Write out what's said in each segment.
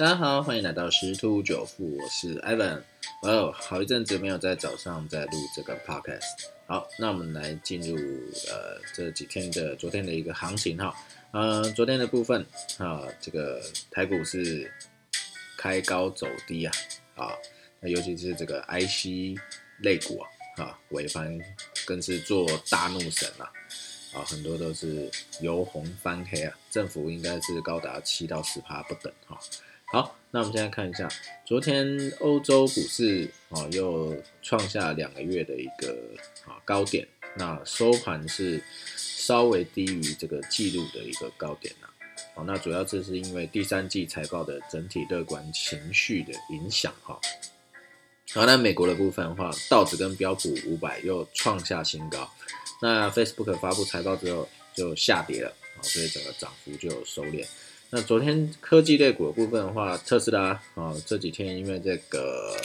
大家好，欢迎来到十突九富，我是 Evan。哦，好一阵子没有在早上在录这个 podcast。好，那我们来进入呃这几天的昨天的一个行情哈。呃，昨天的部分啊，这个台股是开高走低啊，啊，那尤其是这个 IC 类股啊，啊，尾盘更是做大怒神啊。啊，很多都是由红翻黑啊，振幅应该是高达七到十趴不等哈。好，那我们现在看一下，昨天欧洲股市啊又创下两个月的一个啊高点，那收盘是稍微低于这个记录的一个高点呐。哦，那主要这是因为第三季财报的整体乐观情绪的影响哈。好，那美国的部分的话，道指跟标普五百又创下新高。那 Facebook 发布财报之后就下跌了啊，所以整个涨幅就有收敛。那昨天科技类股的部分的话，特斯拉啊这几天因为这个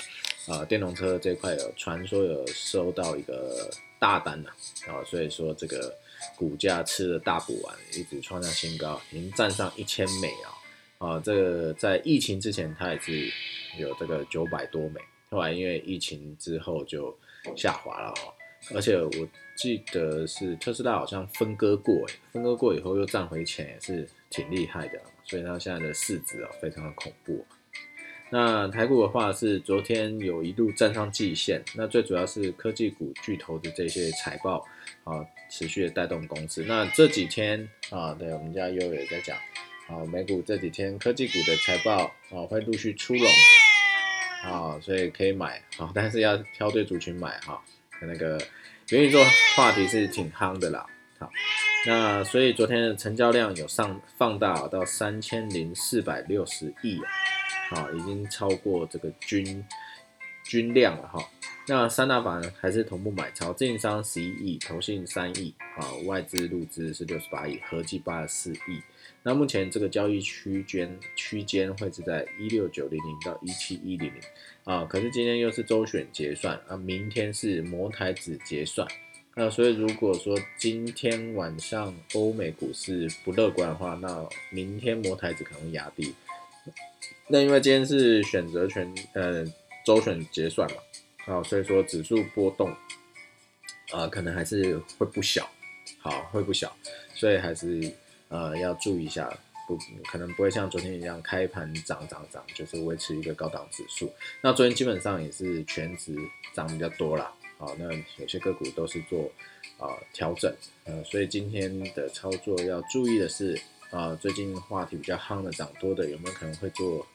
啊电动车这块有传说有收到一个大单呐啊，所以说这个股价吃了大补丸，一直创下新高，已经站上一千美啊啊，这个在疫情之前它也是有这个九百多美，后来因为疫情之后就下滑了哦。而且我记得是特斯拉好像分割过，分割过以后又赚回钱，也是挺厉害的，所以它现在的市值啊非常的恐怖。那台股的话是昨天有一度站上季线，那最主要是科技股巨头的这些财报啊持续的带动公司。那这几天啊，对我们家悠也在讲，啊美股这几天科技股的财报啊会陆续出笼，啊所以可以买啊，但是要挑对族群买哈。那个元宇宙话题是挺夯的啦，好，那所以昨天的成交量有上放大到三千零四百六十亿啊，好，已经超过这个均均量了哈。那三大板还是同步买超，自营商十一亿，投信三亿，好，外资入资是六十八亿，合计八十四亿。那目前这个交易区间区间会是在一六九零零到一七一零零啊，可是今天又是周选结算啊，明天是摩台子结算，那所以如果说今天晚上欧美股市不乐观的话，那明天摩台子可能压低。那因为今天是选择权呃周选结算嘛，好，所以说指数波动啊可能还是会不小，好会不小，所以还是。呃，要注意一下，不可能不会像昨天一样开盘涨涨涨，就是维持一个高档指数。那昨天基本上也是全值涨比较多啦，好，那有些个股都是做啊调整，呃，所以今天的操作要注意的是，啊，最近话题比较夯的涨多的有没有可能会做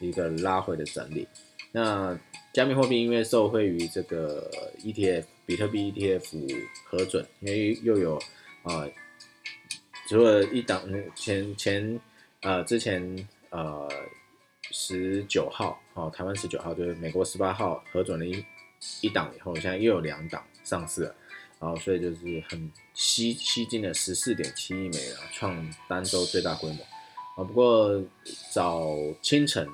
一个拉回的整理？那加密货币因为受惠于这个 ETF 比特币 ETF 核准，因为又有啊。除了一档前前呃之前呃十九号哦，台湾十九号就是美国十八号核准了一一档以后，现在又有两档上市了，然后所以就是很吸吸金了十四点七亿美元，创单周最大规模啊。不过早清晨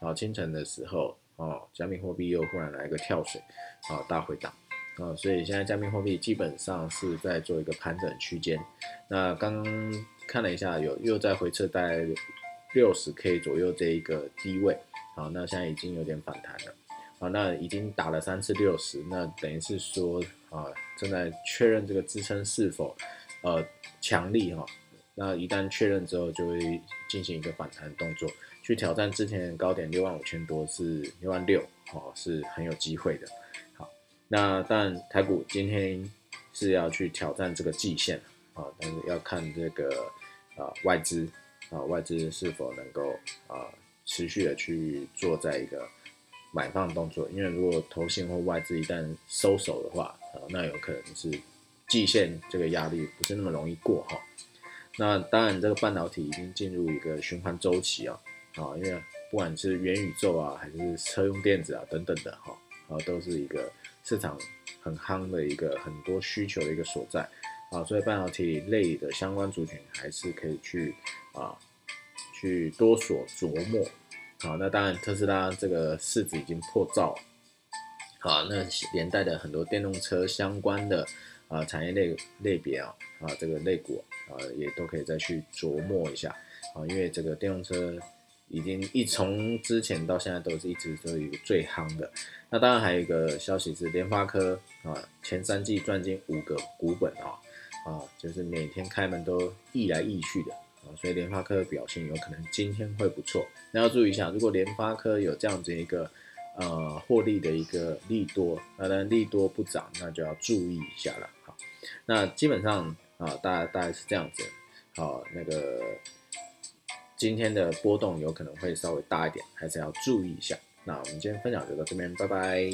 啊清晨的时候哦，加密货币又忽然来一个跳水啊大回档。啊，所以现在加密货币基本上是在做一个盘整区间。那刚刚看了一下，有又在回撤在六十 K 左右这一个低位。好，那现在已经有点反弹了。好，那已经打了三次六十，那等于是说啊，正在确认这个支撑是否呃强力哈。那一旦确认之后，就会进行一个反弹动作，去挑战之前高点六万五千多是六万六，哦，是很有机会的。好那但台股今天是要去挑战这个季线啊，但是要看这个啊外资啊外资是否能够啊持续的去做在一个买方动作，因为如果投信或外资一旦收手的话啊，那有可能是季线这个压力不是那么容易过哈。那当然这个半导体已经进入一个循环周期啊啊，因为不管是元宇宙啊还是车用电子啊等等的哈啊都是一个。市场很夯的一个很多需求的一个所在啊，所以半导体类的相关族群还是可以去啊去多所琢磨。好，那当然特斯拉这个市值已经破兆，好，那连带的很多电动车相关的啊产业类类别啊啊这个类股啊也都可以再去琢磨一下啊，因为这个电动车已经一从之前到现在都是一直都有最夯的。那当然还有一个消息是联发科啊，前三季赚进五个股本啊，啊，就是每天开门都溢来溢去的啊，所以联发科的表现有可能今天会不错。那要注意一下，如果联发科有这样子一个呃获利的一个利多，那当然利多不涨，那就要注意一下了。好，那基本上啊，大大概是这样子。好，那个今天的波动有可能会稍微大一点，还是要注意一下。那我们今天分享就到这边，拜拜。